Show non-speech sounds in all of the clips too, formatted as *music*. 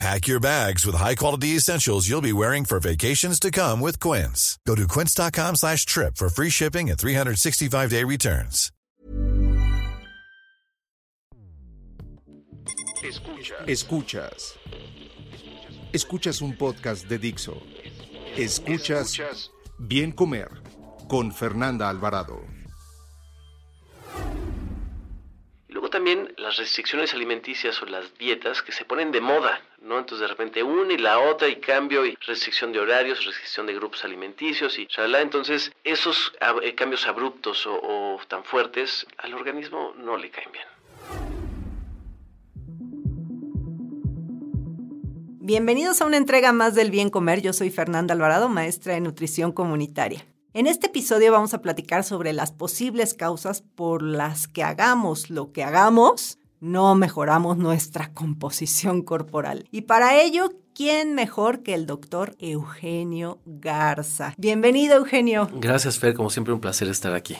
Pack your bags with high-quality essentials you'll be wearing for vacations to come with Quince. Go to quince.com slash trip for free shipping and 365-day returns. Escuchas. Escuchas. Escuchas un podcast de Dixo. Escuchas Bien Comer con Fernanda Alvarado. Luego también las restricciones alimenticias o las dietas que se ponen de moda, ¿no? Entonces de repente una y la otra y cambio y restricción de horarios, restricción de grupos alimenticios y shalala. Entonces esos eh, cambios abruptos o, o tan fuertes al organismo no le caen bien. Bienvenidos a una entrega más del Bien Comer. Yo soy Fernanda Alvarado, maestra de nutrición comunitaria. En este episodio vamos a platicar sobre las posibles causas por las que hagamos lo que hagamos, no mejoramos nuestra composición corporal. Y para ello, ¿quién mejor que el doctor Eugenio Garza? Bienvenido, Eugenio. Gracias, Fer. Como siempre, un placer estar aquí.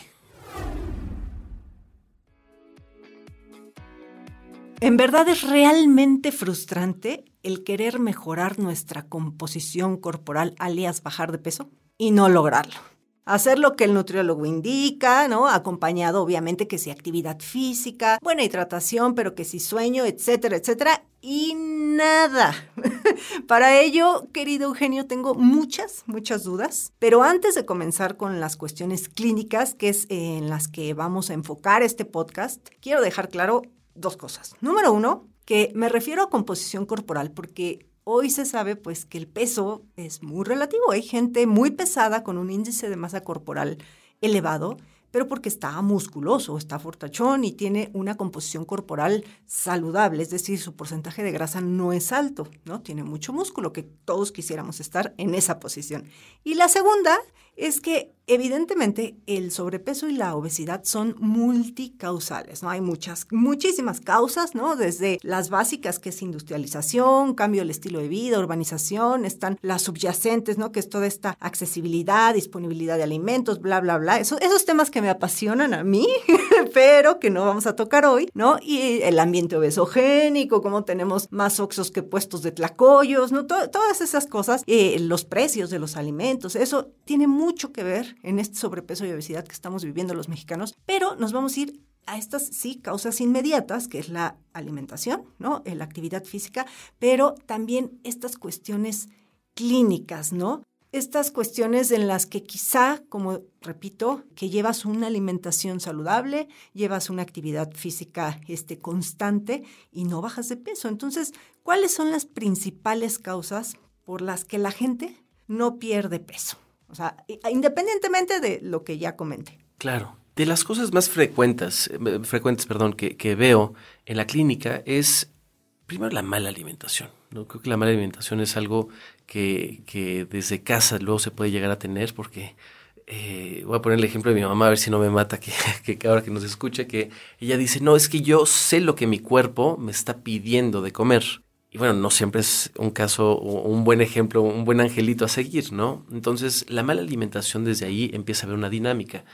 En verdad es realmente frustrante el querer mejorar nuestra composición corporal, alias bajar de peso, y no lograrlo. Hacer lo que el nutriólogo indica, ¿no? Acompañado, obviamente, que si actividad física, buena hidratación, pero que si sueño, etcétera, etcétera. Y nada. *laughs* Para ello, querido Eugenio, tengo muchas, muchas dudas. Pero antes de comenzar con las cuestiones clínicas, que es en las que vamos a enfocar este podcast, quiero dejar claro dos cosas. Número uno, que me refiero a composición corporal porque hoy se sabe pues que el peso es muy relativo. Hay gente muy pesada con un índice de masa corporal elevado, pero porque está musculoso, está fortachón y tiene una composición corporal saludable, es decir, su porcentaje de grasa no es alto, ¿no? Tiene mucho músculo, que todos quisiéramos estar en esa posición. Y la segunda es que evidentemente el sobrepeso y la obesidad son multicausales, ¿no? Hay muchas, muchísimas causas, ¿no? Desde las básicas, que es industrialización, cambio del estilo de vida, urbanización, están las subyacentes, ¿no? Que es toda esta accesibilidad, disponibilidad de alimentos, bla, bla, bla. Eso, esos temas que me apasionan a mí, *laughs* pero que no vamos a tocar hoy, ¿no? Y el ambiente obesogénico, cómo tenemos más oxos que puestos de tlacoyos, ¿no? To- todas esas cosas, eh, los precios de los alimentos, eso tiene mucho que ver en este sobrepeso y obesidad que estamos viviendo los mexicanos, pero nos vamos a ir a estas, sí, causas inmediatas, que es la alimentación, ¿no? La actividad física, pero también estas cuestiones clínicas, ¿no? Estas cuestiones en las que quizá, como repito, que llevas una alimentación saludable, llevas una actividad física este, constante y no bajas de peso. Entonces, ¿cuáles son las principales causas por las que la gente no pierde peso? O sea, independientemente de lo que ya comenté. Claro. De las cosas más frecuentes, eh, frecuentes perdón, que, que veo en la clínica es primero la mala alimentación. ¿no? Creo que la mala alimentación es algo que, que desde casa luego se puede llegar a tener porque eh, voy a poner el ejemplo de mi mamá a ver si no me mata que, *laughs* que ahora que nos escuche que ella dice no es que yo sé lo que mi cuerpo me está pidiendo de comer y bueno, no siempre es un caso un buen ejemplo, un buen angelito a seguir, ¿no? Entonces, la mala alimentación desde ahí empieza a haber una dinámica.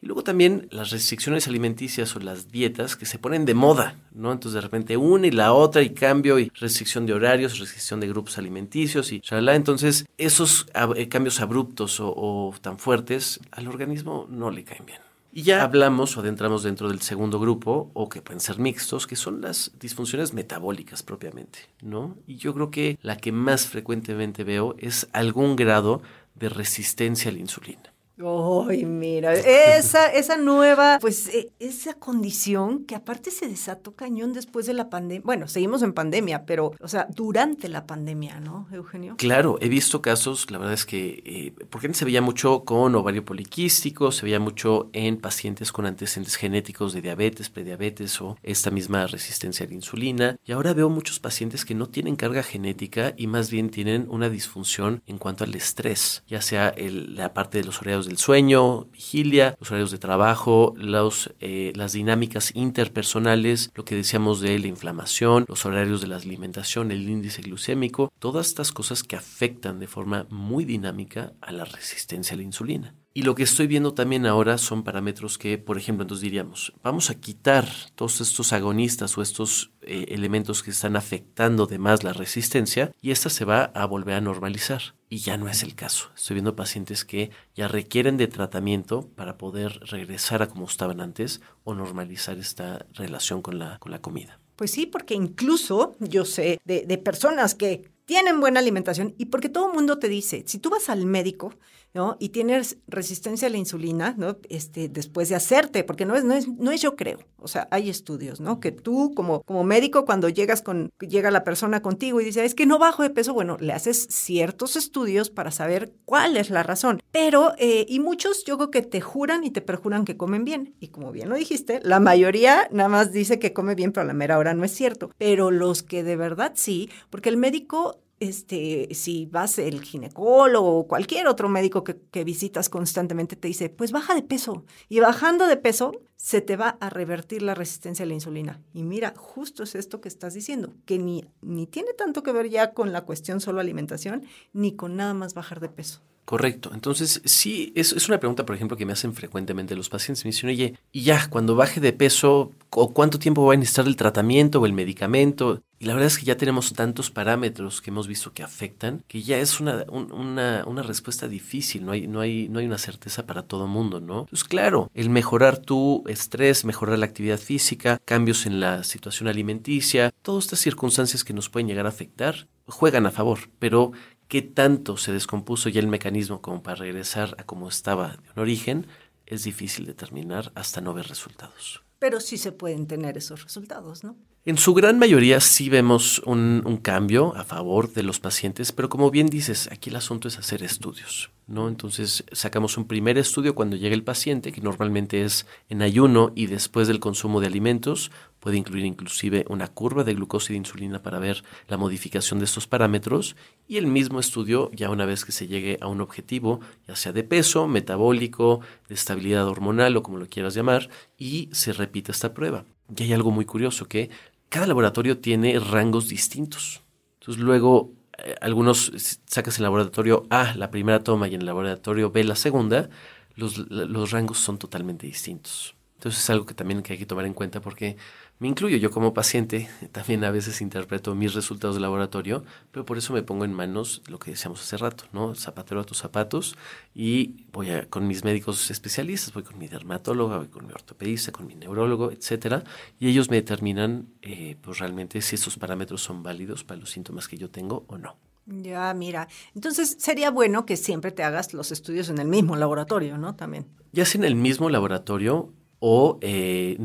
Y luego también las restricciones alimenticias o las dietas que se ponen de moda, ¿no? Entonces de repente una y la otra y cambio y restricción de horarios, restricción de grupos alimenticios y shalala. Entonces esos eh, cambios abruptos o tan fuertes al organismo no le caen bien. Y ya hablamos o adentramos dentro del segundo grupo, o que pueden ser mixtos, que son las disfunciones metabólicas propiamente, ¿no? Y yo creo que la que más frecuentemente veo es algún grado de resistencia a la insulina. Ay, mira, esa, esa nueva, pues eh, esa condición que aparte se desató cañón después de la pandemia. Bueno, seguimos en pandemia, pero, o sea, durante la pandemia, ¿no, Eugenio? Claro, he visto casos, la verdad es que, eh, porque se veía mucho con ovario poliquístico, se veía mucho en pacientes con antecedentes genéticos de diabetes, prediabetes o esta misma resistencia a la insulina. Y ahora veo muchos pacientes que no tienen carga genética y más bien tienen una disfunción en cuanto al estrés, ya sea la parte de los horarios del sueño, vigilia, los horarios de trabajo, los, eh, las dinámicas interpersonales, lo que decíamos de la inflamación, los horarios de la alimentación, el índice glucémico, todas estas cosas que afectan de forma muy dinámica a la resistencia a la insulina. Y lo que estoy viendo también ahora son parámetros que, por ejemplo, entonces diríamos, vamos a quitar todos estos agonistas o estos eh, elementos que están afectando de más la resistencia y esta se va a volver a normalizar. Y ya no es el caso. Estoy viendo pacientes que ya requieren de tratamiento para poder regresar a como estaban antes o normalizar esta relación con la, con la comida. Pues sí, porque incluso yo sé de, de personas que tienen buena alimentación y porque todo el mundo te dice, si tú vas al médico, ¿no? Y tienes resistencia a la insulina, ¿no? Este, después de hacerte, porque no es, no es, no es yo creo. O sea, hay estudios, ¿no? Que tú como, como médico, cuando llegas con, llega la persona contigo y dice, es que no bajo de peso, bueno, le haces ciertos estudios para saber cuál es la razón. Pero, eh, y muchos yo creo que te juran y te perjuran que comen bien. Y como bien lo dijiste, la mayoría nada más dice que come bien, pero a la mera hora no es cierto. Pero los que de verdad sí, porque el médico este, si vas el ginecólogo o cualquier otro médico que, que, visitas constantemente, te dice, pues baja de peso. Y bajando de peso, se te va a revertir la resistencia a la insulina. Y mira, justo es esto que estás diciendo, que ni, ni tiene tanto que ver ya con la cuestión solo alimentación, ni con nada más bajar de peso. Correcto. Entonces, sí, es, es, una pregunta, por ejemplo, que me hacen frecuentemente los pacientes. Me dicen, oye, y ya, cuando baje de peso, ¿o cuánto tiempo va a necesitar el tratamiento o el medicamento? Y la verdad es que ya tenemos tantos parámetros que hemos visto que afectan, que ya es una, una, respuesta difícil, no hay, no, hay, no hay una certeza para todo mundo, ¿no? Entonces, claro, el mejorar tu estrés, mejorar la actividad física, cambios en la situación alimenticia, todas estas circunstancias que nos pueden llegar a afectar, juegan a favor, pero qué tanto se descompuso ya el mecanismo como para regresar a como estaba de un origen, es difícil determinar hasta no ver resultados. Pero sí se pueden tener esos resultados, ¿no? En su gran mayoría sí vemos un, un, cambio a favor de los pacientes, pero como bien dices, aquí el asunto es hacer estudios, Entonces sacamos un primer estudio cuando llega el paciente, que normalmente es en ayuno y después del consumo de alimentos, puede incluir inclusive una curva de glucosa y de insulina para ver la modificación de estos parámetros y el mismo estudio ya una vez que se llegue a un objetivo, ya sea de peso, metabólico, de estabilidad hormonal o como lo quieras llamar, y se repite esta prueba. Y hay algo muy curioso que cada laboratorio tiene rangos distintos. Entonces luego algunos sacas en el laboratorio A la primera toma y en el laboratorio B la segunda, los, los rangos son totalmente distintos. Entonces es algo que también hay que tomar en cuenta porque me incluyo yo como paciente, *laughs* también a veces interpreto mis resultados de laboratorio, pero por eso me pongo en manos lo que decíamos hace rato, ¿no? Zapatero a tus zapatos y voy a, con mis médicos especialistas, voy con mi dermatóloga, voy con mi ortopedista, con mi neurólogo, etcétera, y ellos me determinan eh, pues realmente si estos parámetros son válidos para los síntomas que yo tengo o no. Ya, mira. Entonces sería bueno que siempre te hagas los estudios en el mismo laboratorio, ¿no? También. Ya sea en el mismo laboratorio o eh,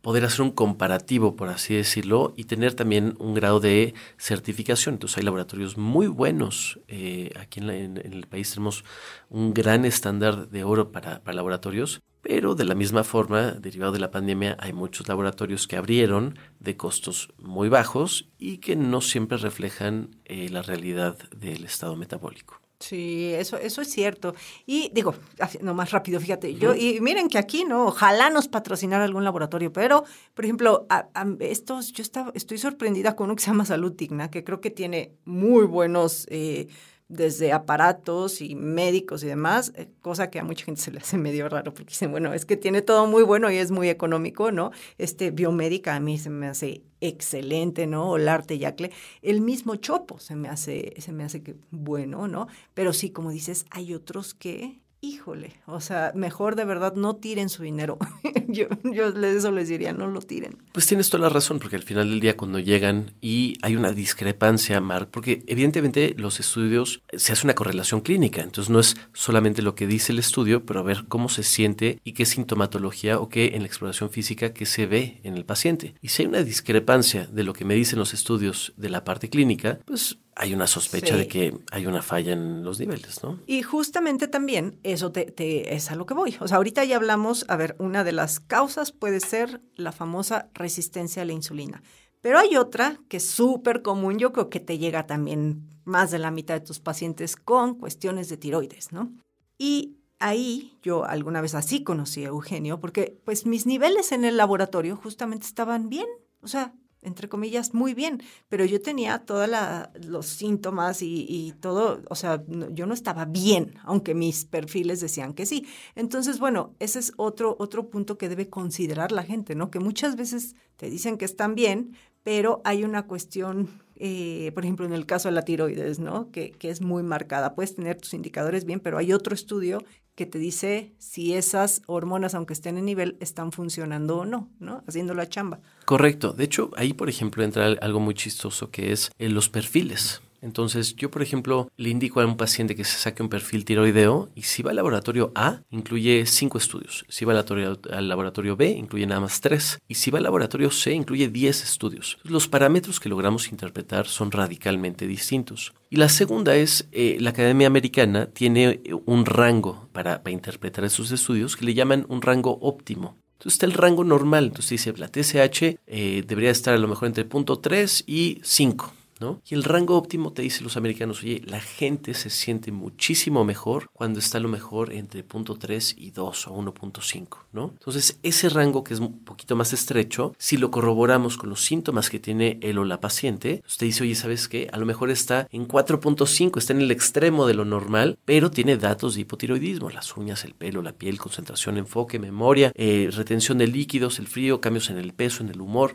poder hacer un comparativo, por así decirlo, y tener también un grado de certificación. Entonces hay laboratorios muy buenos. Eh, aquí en, en, en, el país tenemos un gran estándar de oro para, para, laboratorios, pero de la misma forma, derivado de la pandemia, hay muchos laboratorios que abrieron de costos muy bajos y que no siempre reflejan eh, la realidad del estado metabólico. Sí, eso, eso es cierto. Y digo, no más rápido, fíjate, yo, y miren que aquí, ¿no? Ojalá nos patrocinara algún laboratorio, pero, por ejemplo, a, a estos, yo estaba, estoy sorprendida con uno que se llama Salud Digna, que creo que tiene muy buenos, eh, desde aparatos y médicos y demás, eh, cosa que a mucha gente se le hace *laughs* medio raro porque dicen, bueno, es que tiene todo muy bueno y es muy económico, ¿no? Este biomédica a mí se me hace excelente, ¿no? O el arte yacle, el mismo chopo se me hace, se me hace que bueno, ¿no? Pero sí, como dices, hay otros que híjole, o sea, mejor de verdad no tiren su dinero. *laughs* yo, yo eso les diría, no lo tiren. Pues tienes toda la razón, porque al final del día cuando llegan y hay una discrepancia, Mark, porque evidentemente los estudios, se hace una correlación clínica, entonces no es solamente lo que dice el estudio, pero ver cómo se siente y qué sintomatología o qué en la exploración física que se ve en el paciente. Y si hay una discrepancia de lo que me dicen los estudios de la parte clínica, pues hay una sospecha sí. de que hay una falla en los niveles, ¿no? Y justamente también eso te, te, es a lo que voy. O sea, ahorita ya hablamos, a ver, una de las causas puede ser la famosa resistencia a la insulina. Pero hay otra que es súper común, yo creo que te llega también más de la mitad de tus pacientes con cuestiones de tiroides, ¿no? Y ahí yo alguna vez así conocí a Eugenio, porque pues mis niveles en el laboratorio justamente estaban bien, o sea, entre comillas, muy bien, pero yo tenía todos los síntomas y, todo, o sea, yo no estaba bien, aunque mis perfiles decían que sí. Entonces, bueno, ese es otro, otro punto que debe considerar la gente, ¿no? Que muchas veces te dicen que están bien, pero hay una cuestión, eh, por ejemplo, en el caso de la tiroides, ¿no? Que, que es muy marcada. Puedes tener tus indicadores bien, pero hay otro estudio que te dice si esas hormonas, aunque estén en nivel, están funcionando o no, ¿no? Haciendo la chamba. Correcto. De hecho, ahí, por ejemplo, entra algo muy chistoso que es en los perfiles. Entonces, yo, por ejemplo, le indico a un paciente que se saque un perfil tiroideo y si va al laboratorio A, incluye cinco estudios. Si va al laboratorio, B, incluye nada más tres. Y si va al laboratorio C, incluye 10 estudios. Los parámetros que logramos interpretar son radicalmente distintos. Y la segunda es, eh, la Academia Americana tiene un rango para, interpretar esos estudios que le llaman un rango óptimo. Entonces está el rango normal. Entonces dice, la TSH eh, debería estar a lo mejor entre punto 3 y 5. Y el rango óptimo te dicen los americanos, oye, la gente se siente muchísimo mejor cuando está a lo mejor entre 0.3 y 2 o 1.5, ¿no? Entonces, ese rango que es un poquito más estrecho, si lo corroboramos con los síntomas que tiene él o la paciente, usted dice, oye, ¿sabes qué? A lo mejor está en 4.5, está en el extremo de lo normal, pero tiene datos de hipotiroidismo, las uñas, el pelo, la piel, concentración, enfoque, memoria, eh, retención de líquidos, el frío, cambios en el peso, en el humor.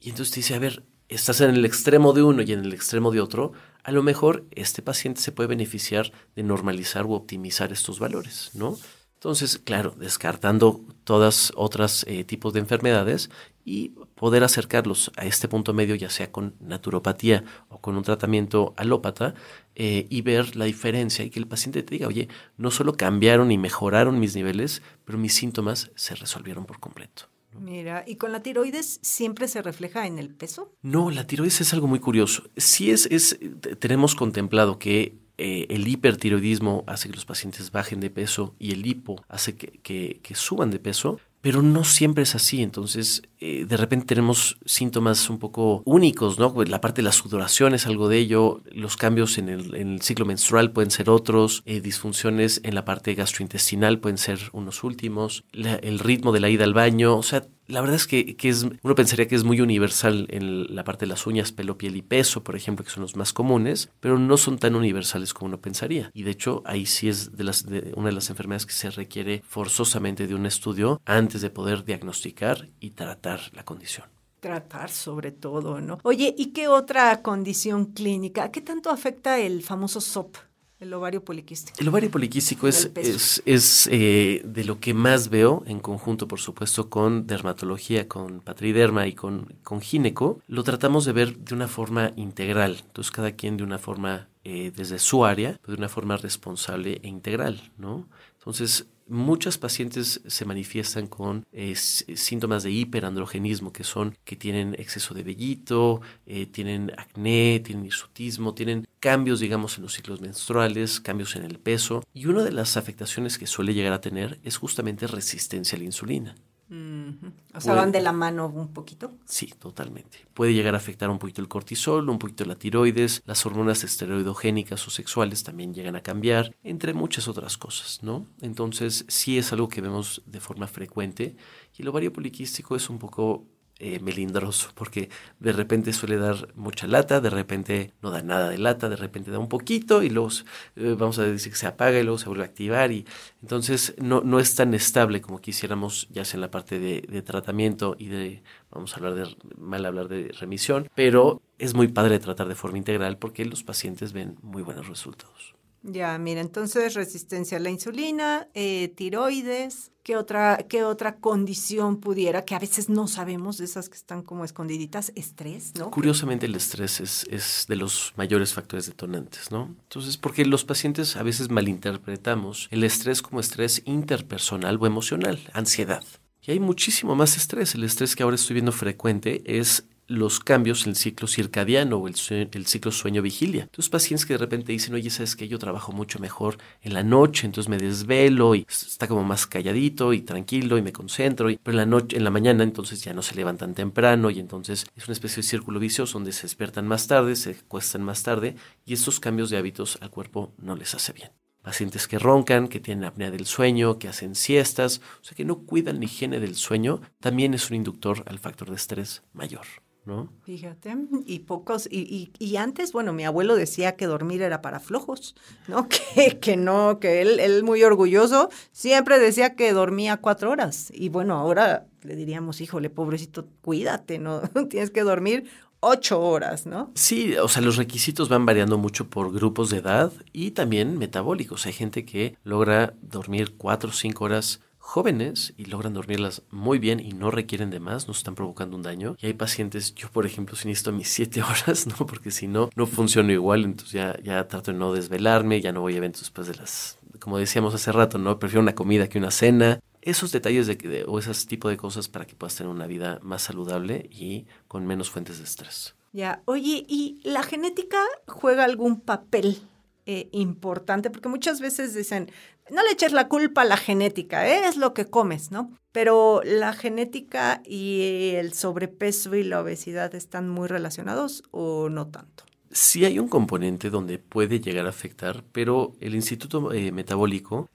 Y entonces te dice, a ver, estás en el extremo de uno y en el extremo de otro, a lo mejor este paciente se puede beneficiar de normalizar u optimizar estos valores, ¿no? Entonces, claro, descartando todas otras eh, tipos de enfermedades y poder acercarlos a este punto medio, ya sea con naturopatía o con un tratamiento alópata, eh, y ver la diferencia y que el paciente te diga, oye, no solo cambiaron y mejoraron mis niveles, pero mis síntomas se resolvieron por completo. Mira, ¿y con la tiroides siempre se refleja en el peso? No, la tiroides es algo muy curioso. Sí es, es tenemos contemplado que eh, el hipertiroidismo hace que los pacientes bajen de peso y el hipo hace que, que suban de peso, pero no siempre es así. Entonces, eh, de repente tenemos síntomas un poco únicos, ¿no? La parte de la sudoración es algo de ello, los cambios en el, ciclo menstrual pueden ser otros, eh, disfunciones en la parte gastrointestinal pueden ser unos últimos, el ritmo de la ida al baño, o sea, la verdad es que, es, uno pensaría que es muy universal en la parte de las uñas, pelo, piel y peso, por ejemplo, que son los más comunes, pero no son tan universales como uno pensaría. Y de hecho, ahí sí es de las, de una de las enfermedades que se requiere forzosamente de un estudio antes de poder diagnosticar y tratar la condición tratar sobre todo, ¿no? Oye, ¿y qué otra condición clínica? ¿Qué tanto afecta el famoso SOP? El ovario poliquístico. El ovario poliquístico es, es, es eh, de lo que más veo, en conjunto, por supuesto, con dermatología, con patriderma y con, con gineco. Lo tratamos de ver de una forma integral. Entonces, cada quien de una forma, eh, desde su área, de una forma responsable e integral, ¿no? Entonces, muchas pacientes se manifiestan con eh, síntomas de hiperandrogenismo, que son que tienen exceso de vellito, eh, tienen acné, tienen hirsutismo, tienen cambios, digamos, en los ciclos menstruales, cambios en el peso. Y una de las afectaciones que suele llegar a tener es justamente resistencia a la insulina. O sea, van de la mano un poquito. Sí, totalmente. Puede llegar a afectar un poquito el cortisol, un poquito la tiroides, las hormonas esteroidogénicas o sexuales también llegan a cambiar, entre muchas otras cosas, ¿no? Entonces, sí es algo que vemos de forma frecuente y el ovario poliquístico es un poco eh, melindroso, porque de repente suele dar mucha lata, de repente no da nada de lata, de repente da un poquito y luego eh, vamos a decir que se apaga y luego se vuelve a activar y entonces no, no es tan estable como quisiéramos ya sea en la parte de, de tratamiento y de, vamos a hablar de, mal hablar de remisión, pero es muy padre tratar de forma integral porque los pacientes ven muy buenos resultados. Ya, mira, entonces resistencia a la insulina, eh, tiroides, ¿qué otra, ¿qué otra condición pudiera, que a veces no sabemos de esas que están como escondiditas? Estrés, ¿no? Curiosamente el estrés es, es de los mayores factores detonantes, ¿no? Entonces, porque los pacientes a veces malinterpretamos el estrés como estrés interpersonal o emocional, ansiedad. Y hay muchísimo más estrés. El estrés que ahora estoy viendo frecuente es los cambios en el ciclo circadiano o el, ciclo sueño-vigilia. Entonces, pacientes que de repente dicen, oye, sabes que yo trabajo mucho mejor en la noche, entonces me desvelo y está como más calladito y tranquilo y me concentro, y, pero en la, noche, en la mañana entonces ya no se levantan temprano y entonces es una especie de círculo vicioso donde se despiertan más tarde, se cuestan más tarde y estos cambios de hábitos al cuerpo no les hace bien. pacientes que roncan, que tienen apnea del sueño, que hacen siestas, o sea, que no cuidan la higiene del sueño, también es un inductor al factor de estrés mayor. ¿No? Fíjate, y pocos, y, y, antes, bueno, mi abuelo decía que dormir era para flojos, ¿no? *laughs* Que, que no, que él, él muy orgulloso, siempre decía que dormía cuatro horas. Y bueno, ahora le diríamos, híjole, pobrecito, cuídate, ¿no? *laughs* Tienes que dormir ocho horas, ¿no? Sí, o sea, los requisitos van variando mucho por grupos de edad y también metabólicos. Hay gente que logra dormir cuatro o cinco horas jóvenes y logran dormirlas muy bien y no requieren de más, no están provocando un daño. Y hay pacientes, yo por ejemplo, si necesito mis siete *laughs* horas, ¿no? Porque si no, no funciono igual, entonces ya, ya trato de no desvelarme, ya no voy a eventos después de las, como decíamos hace rato, ¿no? Prefiero una comida que una cena esos detalles de, o ese tipo de cosas para que puedas tener una vida más saludable y con menos fuentes de estrés. Ya, oye, ¿y la genética juega algún papel eh, importante? Porque muchas veces dicen, no le eches la culpa a la genética, ¿eh? es lo que comes, ¿no? Pero la genética y el sobrepeso y la obesidad están muy relacionados o no tanto? Sí hay un componente donde puede llegar a afectar, pero el Instituto eh, Metabólico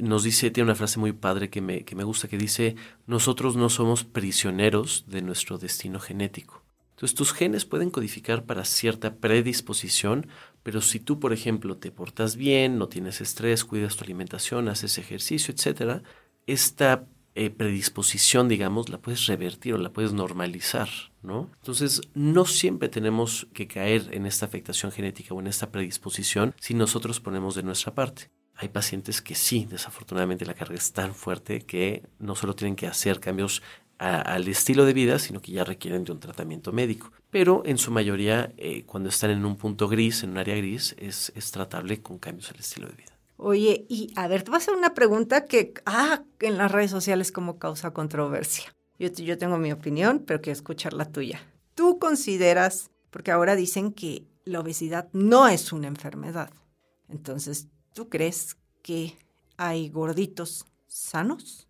nos dice, tiene una frase muy padre que me, que me gusta, que dice, nosotros no somos prisioneros de nuestro destino genético. Entonces tus genes pueden codificar para cierta predisposición, pero si tú, por ejemplo, te portas bien, no tienes estrés, cuidas tu alimentación, haces ejercicio, etcétera, esta eh, predisposición, digamos, la puedes revertir o la puedes normalizar, ¿no? Entonces, no siempre tenemos que caer en esta afectación genética o en esta predisposición si nosotros ponemos de nuestra parte. Hay pacientes que sí, desafortunadamente la carga es tan fuerte que no solo tienen que hacer cambios al estilo de vida, sino que ya requieren de un tratamiento médico. Pero en su mayoría, eh, cuando están en un punto gris, en un área gris, es tratable con cambios al estilo de vida. Oye, y a ver, te voy a hacer una pregunta que, ah, en las redes sociales como causa controversia. Yo, yo tengo mi opinión, pero quiero escuchar la tuya. ¿Tú consideras, porque ahora dicen que la obesidad no es una enfermedad, entonces, ¿tú crees que hay gorditos sanos?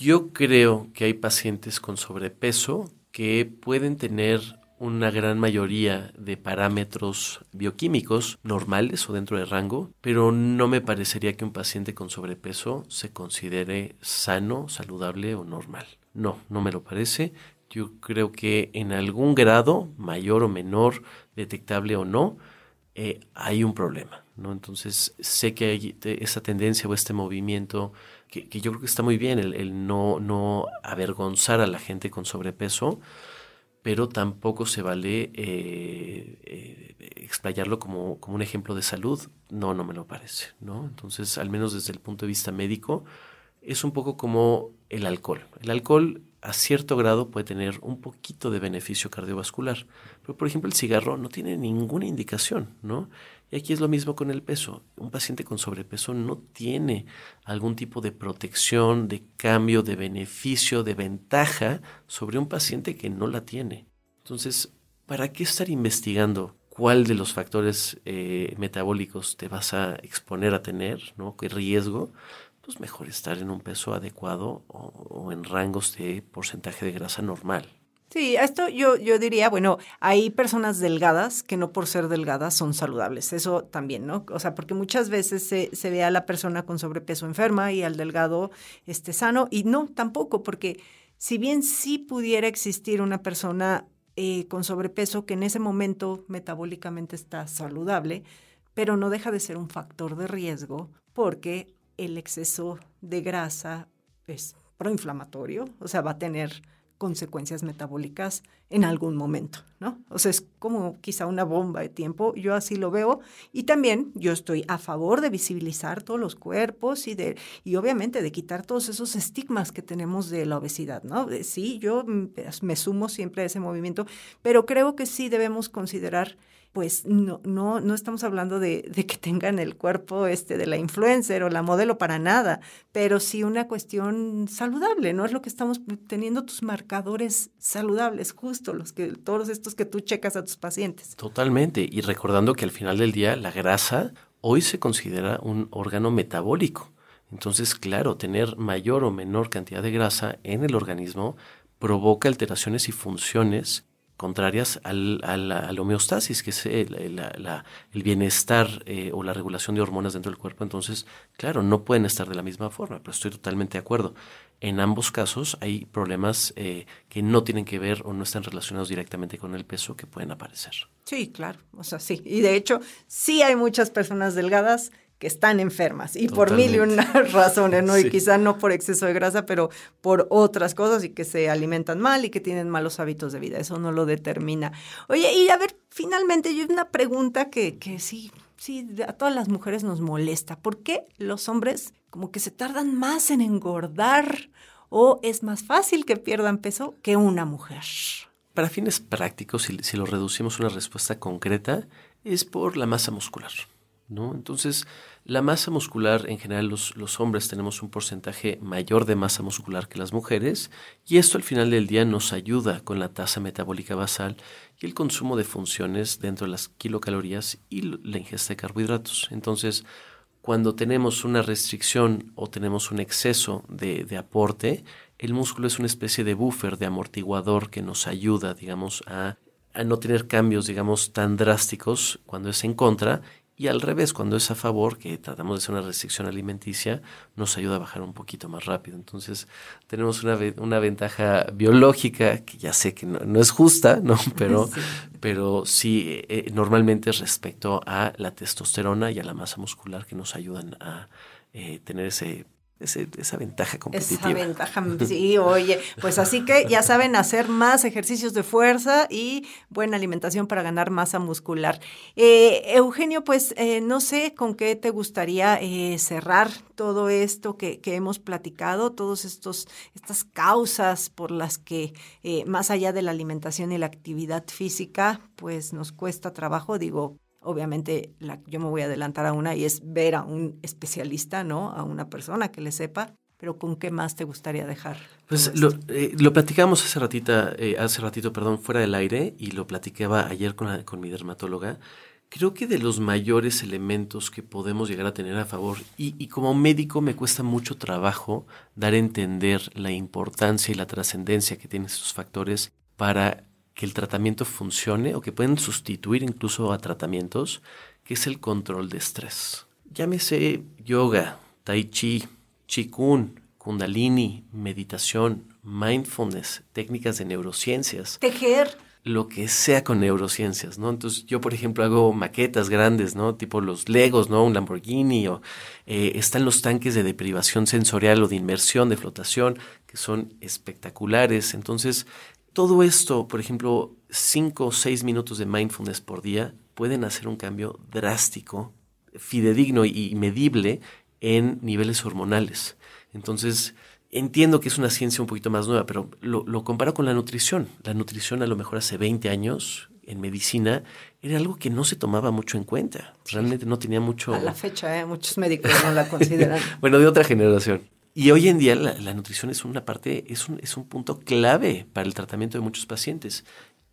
Yo creo que hay pacientes con sobrepeso que pueden tener una gran mayoría de parámetros bioquímicos normales o dentro de rango, pero no me parecería que un paciente con sobrepeso se considere sano, saludable o normal. No, no me lo parece. Yo creo que en algún grado, mayor o menor, detectable o no, eh, hay un problema. ¿no? Entonces sé que hay esa tendencia o este movimiento que, yo creo que está muy bien, el, no, no avergonzar a la gente con sobrepeso, pero tampoco se vale eh, eh, explayarlo como, como, un ejemplo de salud. No, no me lo parece, ¿no? Entonces, al menos desde el punto de vista médico, es un poco como el alcohol. El alcohol a cierto grado puede tener un poquito de beneficio cardiovascular, pero por ejemplo el cigarro no tiene ninguna indicación, ¿no? Y aquí es lo mismo con el peso. Un paciente con sobrepeso no tiene algún tipo de protección, de cambio, de beneficio, de ventaja sobre un paciente que no la tiene. Entonces, ¿para qué estar investigando cuál de los factores eh, metabólicos te vas a exponer a tener, ¿no? ¿Qué riesgo? Pues mejor estar en un peso adecuado o en rangos de porcentaje de grasa normal. Sí, esto yo, yo diría, bueno, hay personas delgadas que no por ser delgadas son saludables, eso también, ¿no? O sea, porque muchas veces se, se ve a la persona con sobrepeso enferma y al delgado este, sano, y no, tampoco, porque si bien sí pudiera existir una persona eh, con sobrepeso que en ese momento metabólicamente está saludable, pero no deja de ser un factor de riesgo porque el exceso de grasa es proinflamatorio, o sea, va a tener consecuencias metabólicas en algún momento, ¿no? O sea, es como quizá una bomba de tiempo, yo así lo veo, y también yo estoy a favor de visibilizar todos los cuerpos y de, y obviamente de quitar todos esos estigmas que tenemos de la obesidad, ¿no? Sí, yo me sumo siempre a ese movimiento, pero creo que sí debemos considerar pues no, no, no estamos hablando de, que tengan el cuerpo este de la influencer o la modelo para nada, pero sí una cuestión saludable, ¿no? Es lo que estamos teniendo tus marcadores saludables, justo los que, todos estos que tú checas a tus pacientes. Totalmente. Y recordando que al final del día la grasa hoy se considera un órgano metabólico. Entonces, claro, tener mayor o menor cantidad de grasa en el organismo provoca alteraciones y funciones contrarias al, a, la, homeostasis, que es el, el bienestar eh, o la regulación de hormonas dentro del cuerpo. Entonces, claro, no pueden estar de la misma forma, pero estoy totalmente de acuerdo. En ambos casos hay problemas eh, que no tienen que ver o no están relacionados directamente con el peso que pueden aparecer. Sí, claro, o sea, sí. Y de hecho, sí hay muchas personas delgadas que están enfermas y por mil y una *laughs* razones, ¿no? Y quizá no por exceso de grasa, pero por otras cosas y que se alimentan mal y que tienen malos hábitos de vida. Eso no lo determina. Oye, y a ver, finalmente yo una pregunta que, que sí, sí, a todas las mujeres nos molesta. ¿Por qué los hombres como que se tardan más en engordar o es más fácil que pierdan peso que una mujer? Para fines prácticos, si, si lo reducimos a una respuesta concreta, es por la masa muscular. ¿No? Entonces, la masa muscular, en general los, los, hombres tenemos un porcentaje mayor de masa muscular que las mujeres y esto al final del día nos ayuda con la tasa metabólica basal y el consumo de funciones dentro de las kilocalorías y la ingesta de carbohidratos. Entonces, cuando tenemos una restricción o tenemos un exceso de, de aporte, el músculo es una especie de buffer, de amortiguador que nos ayuda, digamos, a a no tener cambios, digamos, tan drásticos cuando es en contra y al revés, cuando es a favor, que tratamos de hacer una restricción alimenticia, nos ayuda a bajar un poquito más rápido. Entonces, tenemos una, una ventaja biológica que ya sé que no, es justa, ¿no? *laughs* Pero *laughs* sí, pero sí eh, eh, normalmente respecto a la testosterona y a la masa muscular que nos ayudan a eh, tener ese esa ventaja competitiva. Esa ventaja, *laughs* sí, oye, pues así que ya saben hacer más ejercicios de fuerza y buena alimentación para ganar masa muscular. Eh, Eugenio, pues eh, no sé con qué te gustaría eh, cerrar todo esto que, que, hemos platicado, estos estas causas por las que más allá de la alimentación y la actividad física, pues nos cuesta trabajo, digo, obviamente la, yo me voy a adelantar a una y es ver a un especialista, ¿no? A una persona que le sepa. Pero ¿con qué más te gustaría dejar? Pues lo, eh, lo, platicamos hace ratita, eh, hace ratito, perdón, fuera del aire y lo platicaba ayer con, con mi dermatóloga. Creo que de los mayores elementos que podemos llegar a tener a favor, y, y, como médico me cuesta mucho trabajo dar a entender la importancia y la trascendencia que tienen estos factores para que el tratamiento funcione o que pueden sustituir incluso a tratamientos, que es el control de estrés. Llámese yoga, tai chi, qigong, kundalini, meditación, mindfulness, técnicas de neurociencias. Tejer. Lo que sea con neurociencias, ¿no? Entonces yo, por ejemplo, hago maquetas grandes, ¿no? Tipo los Legos, ¿no? Un Lamborghini o eh, están los tanques de deprivación sensorial o de inmersión, de flotación, que son espectaculares. Entonces, todo esto, por ejemplo, cinco o seis minutos de mindfulness por día pueden hacer un cambio drástico, fidedigno y medible en niveles hormonales. Entonces, entiendo que es una ciencia un poquito más nueva, pero lo, comparo con la nutrición. La nutrición a lo mejor hace 20 años en medicina era algo que no se tomaba mucho en cuenta. Realmente no tenía mucho... A la fecha, ¿eh? muchos médicos no la consideran. *laughs* bueno, de otra generación. Y hoy en día la, nutrición es una parte, es un, es un punto clave para el tratamiento de muchos pacientes.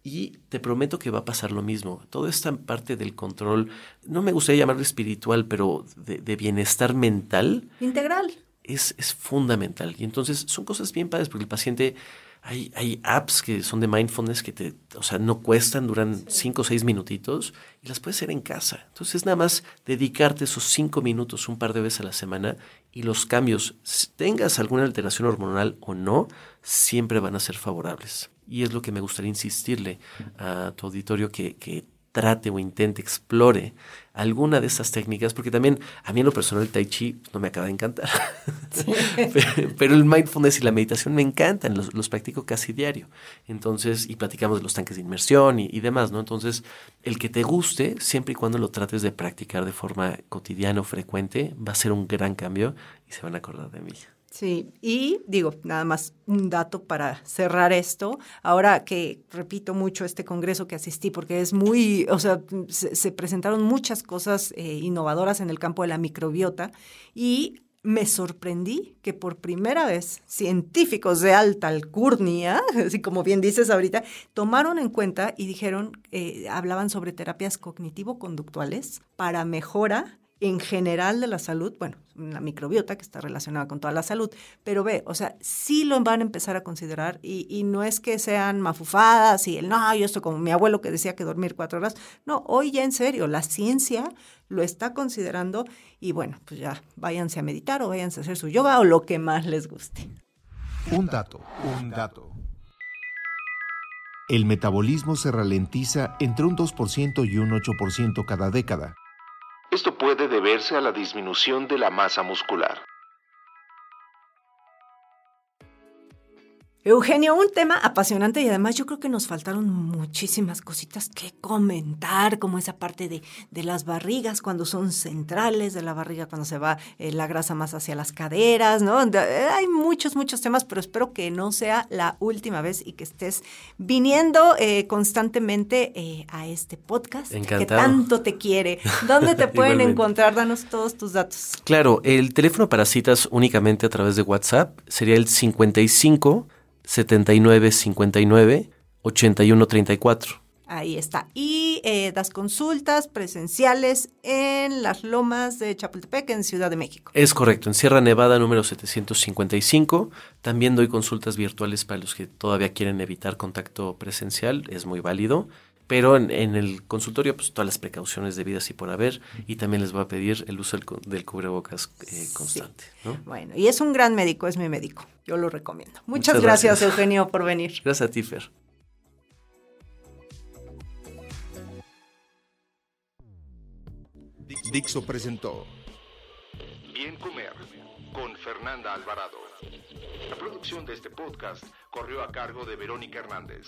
Y te prometo que va a pasar lo mismo. Toda esta parte del control, no me gustaría llamarlo espiritual, pero de, de bienestar mental. Integral. Es, es, fundamental. Y entonces son cosas bien padres porque el paciente hay, hay apps que son de mindfulness que te, o sea, no cuestan, duran cinco o seis minutitos y las puedes hacer en casa. Entonces, nada más dedicarte esos cinco minutos un par de veces a la semana y los cambios, tengas alguna alteración hormonal o no, siempre van a ser favorables. Y es lo que me gustaría insistirle a tu auditorio que, que trate o intente, explore alguna de estas técnicas, porque también a mí en lo personal el tai chi no me acaba de encantar, *laughs* pero, el mindfulness y la meditación me encantan, los, los, practico casi diario. Entonces, y platicamos de los tanques de inmersión y, y, demás, ¿no? Entonces, el que te guste, siempre y cuando lo trates de practicar de forma cotidiana o frecuente, va a ser un gran cambio y se van a acordar de mí. Sí, y digo, nada más un dato para cerrar esto. Ahora que repito mucho este congreso que asistí, porque es muy, o sea, se, presentaron muchas cosas eh, innovadoras en el campo de la microbiota y me sorprendí que por primera vez científicos de alta alcurnia, *laughs* así como bien dices ahorita, tomaron en cuenta y dijeron, eh, hablaban sobre terapias cognitivo-conductuales para mejora en general de la salud, bueno, la microbiota que está relacionada con toda la salud, pero ve, o sea, sí lo van a empezar a considerar y, no es que sean mafufadas y el, no, yo estoy como mi abuelo que decía que dormir cuatro horas, no, hoy ya en serio, la ciencia lo está considerando y bueno, pues ya váyanse a meditar o váyanse a hacer su yoga o lo que más les guste. Un dato, un dato. El metabolismo se ralentiza entre un 2% y un 8% cada década esto puede deberse a la disminución de la masa muscular. Eugenio, un tema apasionante y además yo creo que nos faltaron muchísimas cositas que comentar, como esa parte de, las barrigas cuando son centrales, de la barriga cuando se va eh, la grasa más hacia las caderas, ¿no? Eh, hay muchos, muchos temas, pero espero que no sea la última vez y que estés viniendo eh, constantemente a este podcast que tanto te quiere. ¿Dónde te *laughs* pueden encontrar? Danos todos tus datos. Claro, el teléfono para citas únicamente a través de WhatsApp sería el 55 79 59 81 34. Ahí está. Y eh, das consultas presenciales en las lomas de Chapultepec, en Ciudad de México. Es correcto, en Sierra Nevada número 755. También doy consultas virtuales para los que todavía quieren evitar contacto presencial, es muy válido. Pero en, el consultorio, pues todas las precauciones debidas y por haber. Y también les voy a pedir el uso del, cubrebocas eh, constante. Bueno, y es un gran médico, es mi médico. Yo lo recomiendo. Muchas, gracias, Eugenio, por venir. *laughs* Gracias a ti, Fer. Dixo presentó Bien Comer con Fernanda Alvarado. La producción de este podcast corrió a cargo de Verónica Hernández.